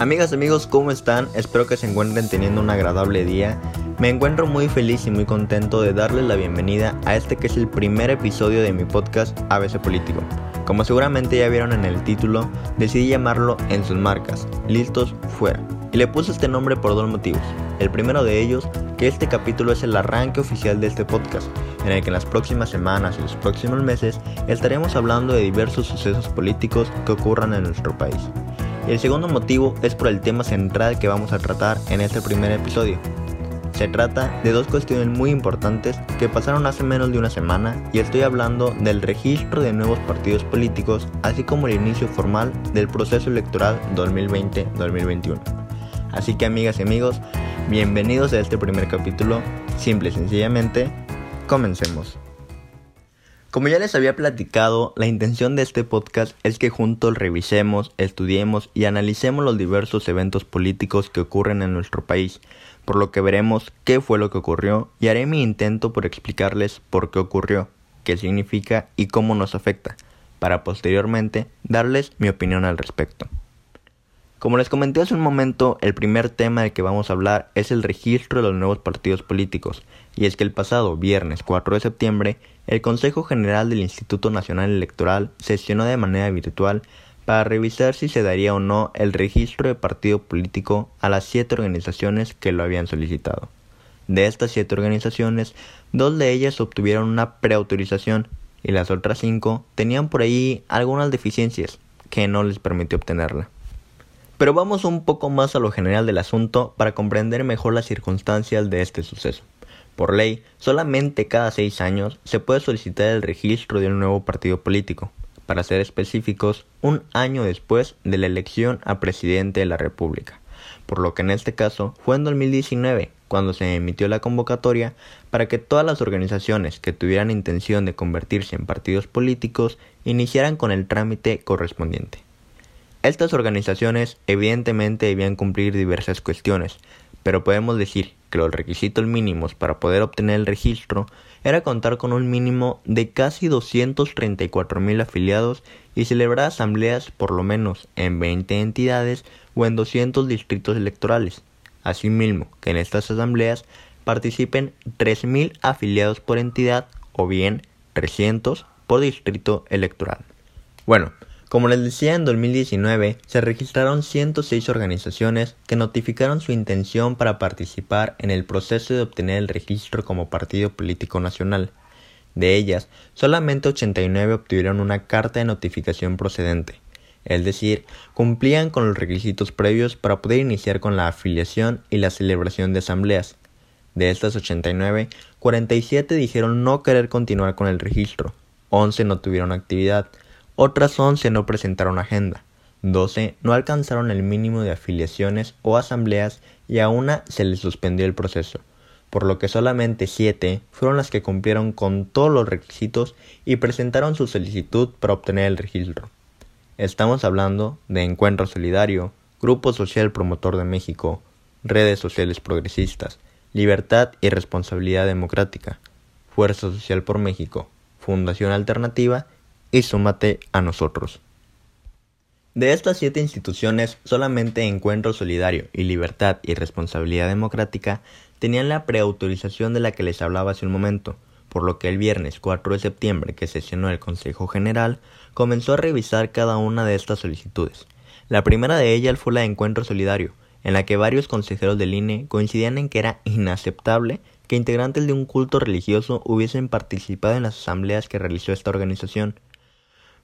Amigas, amigos, ¿cómo están? Espero que se encuentren teniendo un agradable día. Me encuentro muy feliz y muy contento de darles la bienvenida a este que es el primer episodio de mi podcast ABC Político. Como seguramente ya vieron en el título, decidí llamarlo En sus marcas, listos, fuera. Y le puse este nombre por dos motivos. El primero de ellos, que este capítulo es el arranque oficial de este podcast, en el que en las próximas semanas y los próximos meses estaremos hablando de diversos sucesos políticos que ocurran en nuestro país. El segundo motivo es por el tema central que vamos a tratar en este primer episodio. Se trata de dos cuestiones muy importantes que pasaron hace menos de una semana y estoy hablando del registro de nuevos partidos políticos así como el inicio formal del proceso electoral 2020-2021. Así que amigas y amigos, bienvenidos a este primer capítulo, simple y sencillamente, comencemos. Como ya les había platicado, la intención de este podcast es que juntos revisemos, estudiemos y analicemos los diversos eventos políticos que ocurren en nuestro país, por lo que veremos qué fue lo que ocurrió y haré mi intento por explicarles por qué ocurrió, qué significa y cómo nos afecta, para posteriormente darles mi opinión al respecto. Como les comenté hace un momento, el primer tema del que vamos a hablar es el registro de los nuevos partidos políticos, y es que el pasado viernes 4 de septiembre, el Consejo General del Instituto Nacional Electoral sesionó de manera virtual para revisar si se daría o no el registro de partido político a las siete organizaciones que lo habían solicitado. De estas siete organizaciones, dos de ellas obtuvieron una preautorización y las otras cinco tenían por ahí algunas deficiencias que no les permitió obtenerla. Pero vamos un poco más a lo general del asunto para comprender mejor las circunstancias de este suceso. Por ley, solamente cada seis años se puede solicitar el registro de un nuevo partido político, para ser específicos, un año después de la elección a presidente de la República, por lo que en este caso fue en 2019 cuando se emitió la convocatoria para que todas las organizaciones que tuvieran intención de convertirse en partidos políticos iniciaran con el trámite correspondiente. Estas organizaciones evidentemente debían cumplir diversas cuestiones, pero podemos decir que los requisitos mínimos para poder obtener el registro era contar con un mínimo de casi 234 mil afiliados y celebrar asambleas por lo menos en 20 entidades o en 200 distritos electorales. Asimismo, que en estas asambleas participen 3.000 afiliados por entidad o bien 300 por distrito electoral. Bueno, como les decía, en 2019 se registraron 106 organizaciones que notificaron su intención para participar en el proceso de obtener el registro como partido político nacional. De ellas, solamente 89 obtuvieron una carta de notificación procedente, es decir, cumplían con los requisitos previos para poder iniciar con la afiliación y la celebración de asambleas. De estas 89, 47 dijeron no querer continuar con el registro, 11 no tuvieron actividad, otras 11 no presentaron agenda, 12 no alcanzaron el mínimo de afiliaciones o asambleas y a una se les suspendió el proceso, por lo que solamente 7 fueron las que cumplieron con todos los requisitos y presentaron su solicitud para obtener el registro. Estamos hablando de Encuentro Solidario, Grupo Social Promotor de México, Redes Sociales Progresistas, Libertad y Responsabilidad Democrática, Fuerza Social por México, Fundación Alternativa y súmate a nosotros. De estas siete instituciones, solamente Encuentro Solidario y Libertad y Responsabilidad Democrática tenían la preautorización de la que les hablaba hace un momento, por lo que el viernes 4 de septiembre que sesionó el Consejo General comenzó a revisar cada una de estas solicitudes. La primera de ellas fue la de Encuentro Solidario, en la que varios consejeros del INE coincidían en que era inaceptable que integrantes de un culto religioso hubiesen participado en las asambleas que realizó esta organización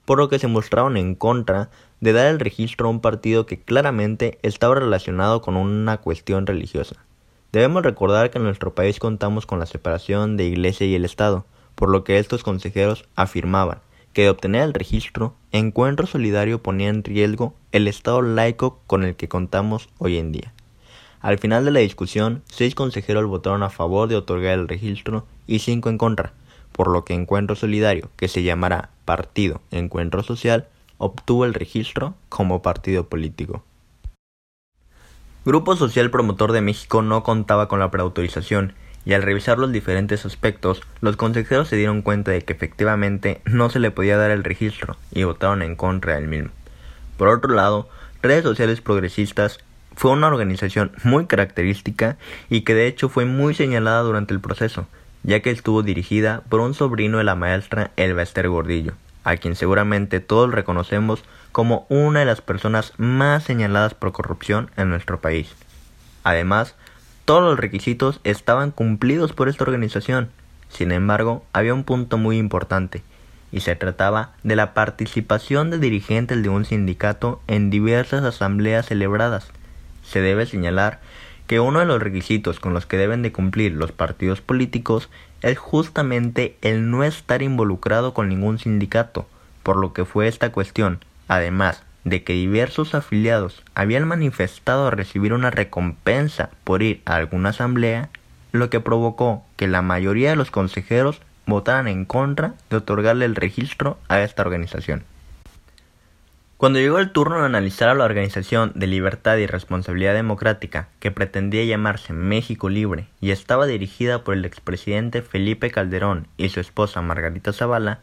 por lo que se mostraron en contra de dar el registro a un partido que claramente estaba relacionado con una cuestión religiosa. Debemos recordar que en nuestro país contamos con la separación de Iglesia y el Estado, por lo que estos consejeros afirmaban que de obtener el registro, Encuentro Solidario ponía en riesgo el Estado laico con el que contamos hoy en día. Al final de la discusión, seis consejeros votaron a favor de otorgar el registro y cinco en contra, por lo que Encuentro Solidario, que se llamará Partido Encuentro Social, obtuvo el registro como partido político. Grupo Social Promotor de México no contaba con la preautorización y al revisar los diferentes aspectos, los consejeros se dieron cuenta de que efectivamente no se le podía dar el registro y votaron en contra del mismo. Por otro lado, redes sociales progresistas fue una organización muy característica y que de hecho fue muy señalada durante el proceso, ya que estuvo dirigida por un sobrino de la maestra Elba Ester Gordillo, a quien seguramente todos reconocemos como una de las personas más señaladas por corrupción en nuestro país. Además, todos los requisitos estaban cumplidos por esta organización. Sin embargo, había un punto muy importante, y se trataba de la participación de dirigentes de un sindicato en diversas asambleas celebradas. Se debe señalar que uno de los requisitos con los que deben de cumplir los partidos políticos es justamente el no estar involucrado con ningún sindicato, por lo que fue esta cuestión, además de que diversos afiliados habían manifestado recibir una recompensa por ir a alguna asamblea, lo que provocó que la mayoría de los consejeros votaran en contra de otorgarle el registro a esta organización. Cuando llegó el turno de analizar a la Organización de Libertad y Responsabilidad Democrática, que pretendía llamarse México Libre y estaba dirigida por el expresidente Felipe Calderón y su esposa Margarita Zavala,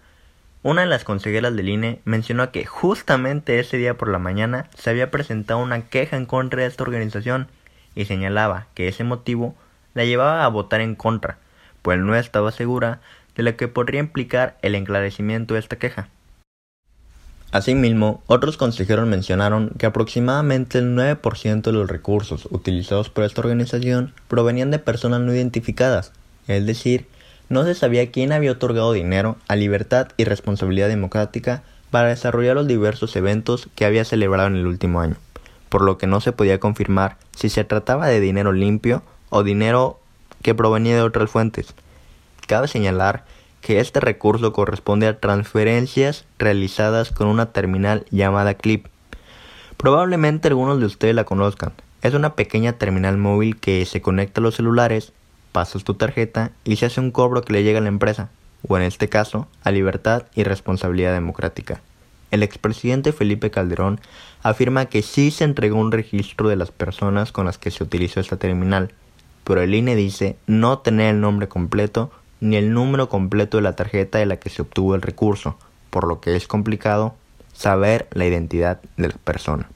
una de las consejeras del INE mencionó que justamente ese día por la mañana se había presentado una queja en contra de esta organización y señalaba que ese motivo la llevaba a votar en contra, pues no estaba segura de lo que podría implicar el enclarecimiento de esta queja. Asimismo, otros consejeros mencionaron que aproximadamente el 9% de los recursos utilizados por esta organización provenían de personas no identificadas, es decir, no se sabía quién había otorgado dinero a Libertad y Responsabilidad Democrática para desarrollar los diversos eventos que había celebrado en el último año, por lo que no se podía confirmar si se trataba de dinero limpio o dinero que provenía de otras fuentes. Cabe señalar que este recurso corresponde a transferencias realizadas con una terminal llamada Clip. Probablemente algunos de ustedes la conozcan. Es una pequeña terminal móvil que se conecta a los celulares, pasas tu tarjeta y se hace un cobro que le llega a la empresa, o en este caso, a libertad y responsabilidad democrática. El expresidente Felipe Calderón afirma que sí se entregó un registro de las personas con las que se utilizó esta terminal, pero el INE dice no tener el nombre completo ni el número completo de la tarjeta de la que se obtuvo el recurso, por lo que es complicado saber la identidad de la persona.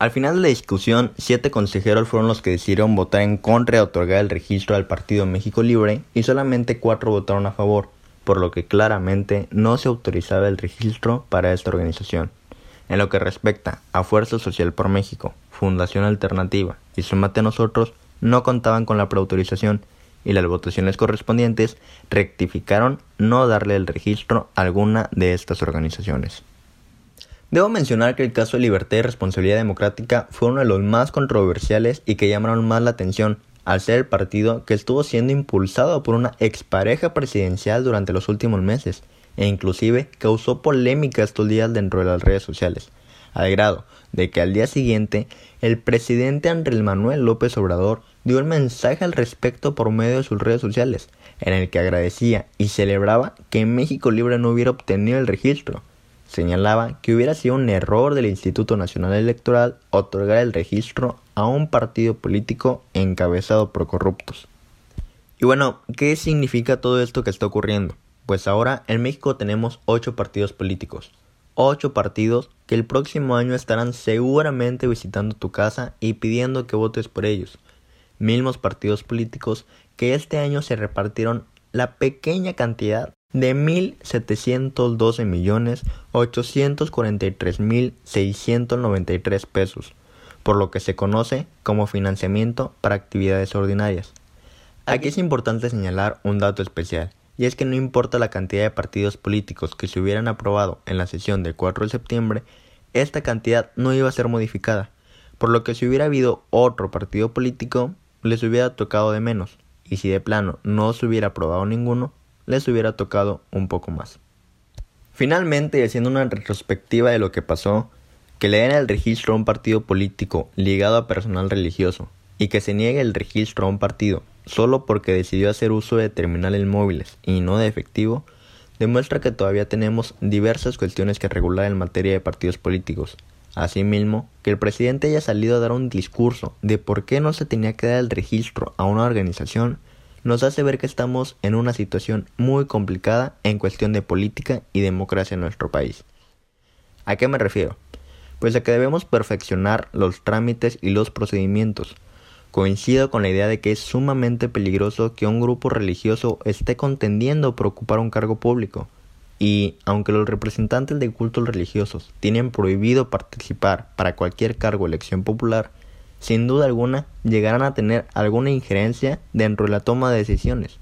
Al final de la discusión, siete consejeros fueron los que decidieron votar en contra de otorgar el registro al Partido México Libre y solamente cuatro votaron a favor, por lo que claramente no se autorizaba el registro para esta organización. En lo que respecta a Fuerza Social por México, Fundación Alternativa y Sumate a Nosotros, no contaban con la preautorización y las votaciones correspondientes rectificaron no darle el registro a alguna de estas organizaciones. Debo mencionar que el caso de Libertad y Responsabilidad Democrática fue uno de los más controversiales y que llamaron más la atención, al ser el partido que estuvo siendo impulsado por una expareja presidencial durante los últimos meses, e inclusive causó polémica estos días dentro de las redes sociales, al grado de que al día siguiente el presidente Andrés Manuel López Obrador dio un mensaje al respecto por medio de sus redes sociales, en el que agradecía y celebraba que México Libre no hubiera obtenido el registro. Señalaba que hubiera sido un error del Instituto Nacional Electoral otorgar el registro a un partido político encabezado por corruptos. Y bueno, ¿qué significa todo esto que está ocurriendo? Pues ahora en México tenemos ocho partidos políticos. Ocho partidos que el próximo año estarán seguramente visitando tu casa y pidiendo que votes por ellos mismos partidos políticos que este año se repartieron la pequeña cantidad de 1.712 millones 843 mil 693 pesos, por lo que se conoce como financiamiento para actividades ordinarias. Aquí es importante señalar un dato especial, y es que no importa la cantidad de partidos políticos que se hubieran aprobado en la sesión del 4 de septiembre, esta cantidad no iba a ser modificada, por lo que si hubiera habido otro partido político, les hubiera tocado de menos, y si de plano no se hubiera aprobado ninguno, les hubiera tocado un poco más. Finalmente, haciendo una retrospectiva de lo que pasó, que le den el registro a un partido político ligado a personal religioso y que se niegue el registro a un partido solo porque decidió hacer uso de terminales móviles y no de efectivo, demuestra que todavía tenemos diversas cuestiones que regular en materia de partidos políticos Asimismo, que el presidente haya salido a dar un discurso de por qué no se tenía que dar el registro a una organización nos hace ver que estamos en una situación muy complicada en cuestión de política y democracia en nuestro país. ¿A qué me refiero? pues a que debemos perfeccionar los trámites y los procedimientos. Coincido con la idea de que es sumamente peligroso que un grupo religioso esté contendiendo por ocupar un cargo público. Y aunque los representantes de cultos religiosos tienen prohibido participar para cualquier cargo o elección popular, sin duda alguna llegarán a tener alguna injerencia dentro de la toma de decisiones.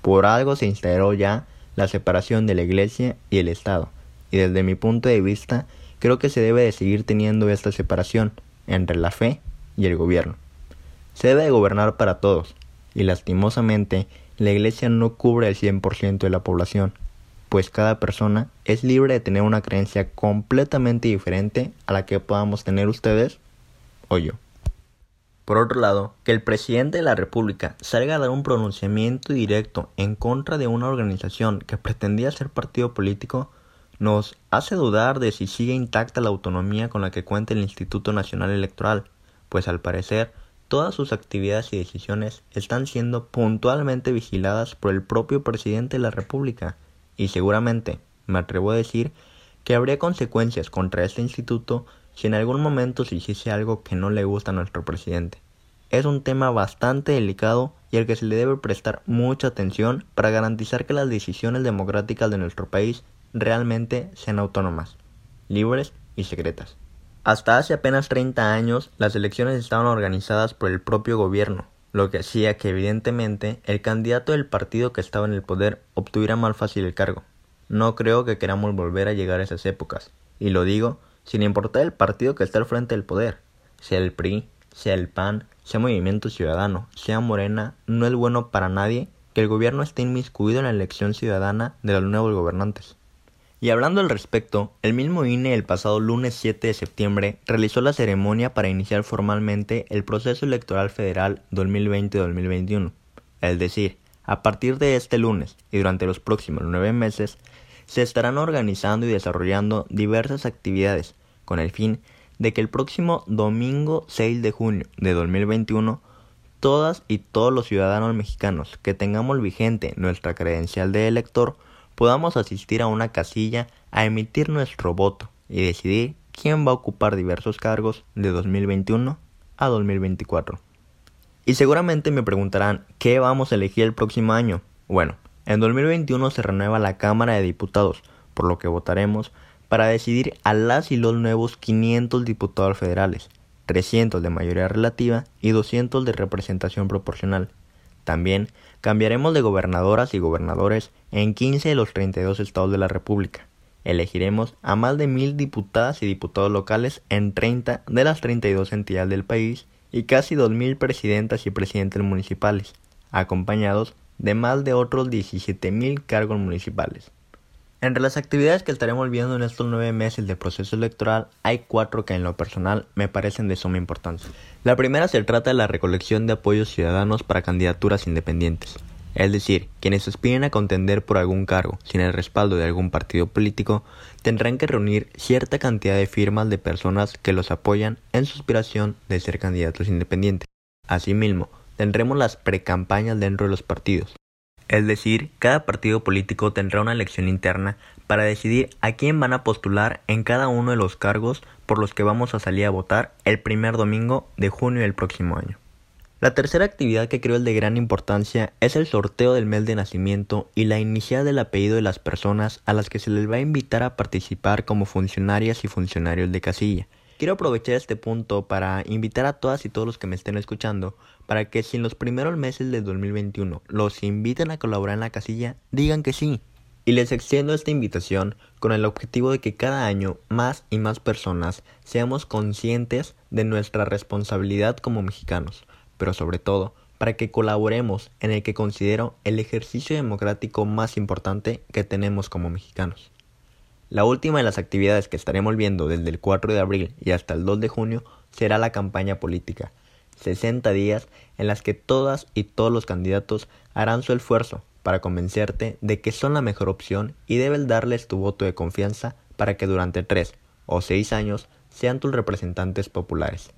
Por algo se instauró ya la separación de la Iglesia y el Estado, y desde mi punto de vista creo que se debe de seguir teniendo esta separación entre la fe y el gobierno. Se debe de gobernar para todos, y lastimosamente la Iglesia no cubre el 100% de la población, pues cada persona es libre de tener una creencia completamente diferente a la que podamos tener ustedes o yo. Por otro lado, que el presidente de la República salga a dar un pronunciamiento directo en contra de una organización que pretendía ser partido político nos hace dudar de si sigue intacta la autonomía con la que cuenta el Instituto Nacional Electoral, pues al parecer todas sus actividades y decisiones están siendo puntualmente vigiladas por el propio presidente de la República, y seguramente, me atrevo a decir, que habría consecuencias contra este instituto si en algún momento se hiciese algo que no le gusta a nuestro presidente. Es un tema bastante delicado y al que se le debe prestar mucha atención para garantizar que las decisiones democráticas de nuestro país realmente sean autónomas, libres y secretas. Hasta hace apenas 30 años las elecciones estaban organizadas por el propio gobierno, lo que hacía que evidentemente el candidato del partido que estaba en el poder obtuviera más fácil el cargo. No creo que queramos volver a llegar a esas épocas, y lo digo sin importar el partido que está al frente del poder, sea el PRI, sea el PAN, sea Movimiento Ciudadano, sea Morena, no es bueno para nadie que el gobierno esté inmiscuido en la elección ciudadana de los nuevos gobernantes. Y hablando al respecto, el mismo INE el pasado lunes 7 de septiembre realizó la ceremonia para iniciar formalmente el proceso electoral federal 2020-2021. Es decir, a partir de este lunes y durante los próximos nueve meses, se estarán organizando y desarrollando diversas actividades con el fin de que el próximo domingo 6 de junio de 2021 todas y todos los ciudadanos mexicanos que tengamos vigente nuestra credencial de elector podamos asistir a una casilla a emitir nuestro voto y decidir quién va a ocupar diversos cargos de 2021 a 2024. Y seguramente me preguntarán, ¿qué vamos a elegir el próximo año? Bueno, en 2021 se renueva la Cámara de Diputados, por lo que votaremos para decidir a las y los nuevos 500 diputados federales, 300 de mayoría relativa y 200 de representación proporcional. También cambiaremos de gobernadoras y gobernadores en 15 de los 32 estados de la República. Elegiremos a más de mil diputadas y diputados locales en 30 de las 32 entidades del país y casi 2.000 presidentas y presidentes municipales, acompañados de más de otros 17.000 cargos municipales. Entre las actividades que estaremos viendo en estos nueve meses de proceso electoral, hay cuatro que en lo personal me parecen de suma importancia. La primera se trata de la recolección de apoyos ciudadanos para candidaturas independientes, es decir, quienes aspiren a contender por algún cargo sin el respaldo de algún partido político tendrán que reunir cierta cantidad de firmas de personas que los apoyan en su aspiración de ser candidatos independientes. Asimismo, tendremos las precampañas dentro de los partidos. Es decir, cada partido político tendrá una elección interna para decidir a quién van a postular en cada uno de los cargos por los que vamos a salir a votar el primer domingo de junio del próximo año. La tercera actividad que creo es de gran importancia es el sorteo del mes de nacimiento y la inicial del apellido de las personas a las que se les va a invitar a participar como funcionarias y funcionarios de casilla. Quiero aprovechar este punto para invitar a todas y todos los que me estén escuchando para que si en los primeros meses de 2021 los inviten a colaborar en la casilla, digan que sí. Y les extiendo esta invitación con el objetivo de que cada año más y más personas seamos conscientes de nuestra responsabilidad como mexicanos, pero sobre todo para que colaboremos en el que considero el ejercicio democrático más importante que tenemos como mexicanos. La última de las actividades que estaremos viendo desde el 4 de abril y hasta el 2 de junio será la campaña política, 60 días en las que todas y todos los candidatos harán su esfuerzo para convencerte de que son la mejor opción y debes darles tu voto de confianza para que durante 3 o 6 años sean tus representantes populares.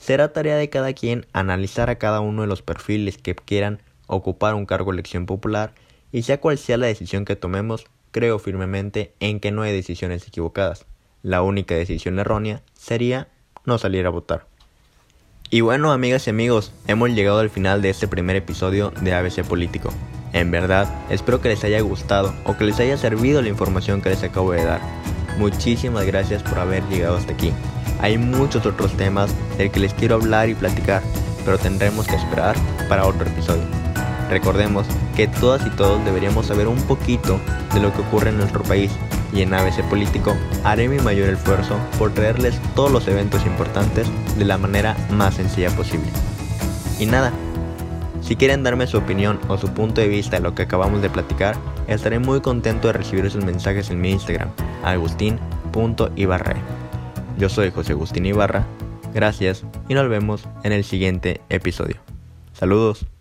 Será tarea de cada quien analizar a cada uno de los perfiles que quieran ocupar un cargo elección popular y sea cual sea la decisión que tomemos, creo firmemente en que no hay decisiones equivocadas. la única decisión errónea sería no salir a votar. Y bueno, amigas y amigos, hemos llegado al final de este primer episodio de ABC Político. En verdad, espero que les haya gustado o que les haya servido la información que les acabo de dar. Muchísimas gracias por haber llegado hasta aquí. Hay muchos otros temas del que les quiero hablar y platicar, pero tendremos que esperar para otro episodio. Recordemos que todas y todos deberíamos saber un poquito de lo que ocurre en nuestro país y en ABC Político haré mi mayor esfuerzo por traerles todos los eventos importantes de la manera más sencilla posible. Y nada, si quieren darme su opinión o su punto de vista de lo que acabamos de platicar, estaré muy contento de recibir sus mensajes en mi Instagram, agustin.ibarra. Yo soy José Agustín Ibarra, gracias y nos vemos en el siguiente episodio. Saludos.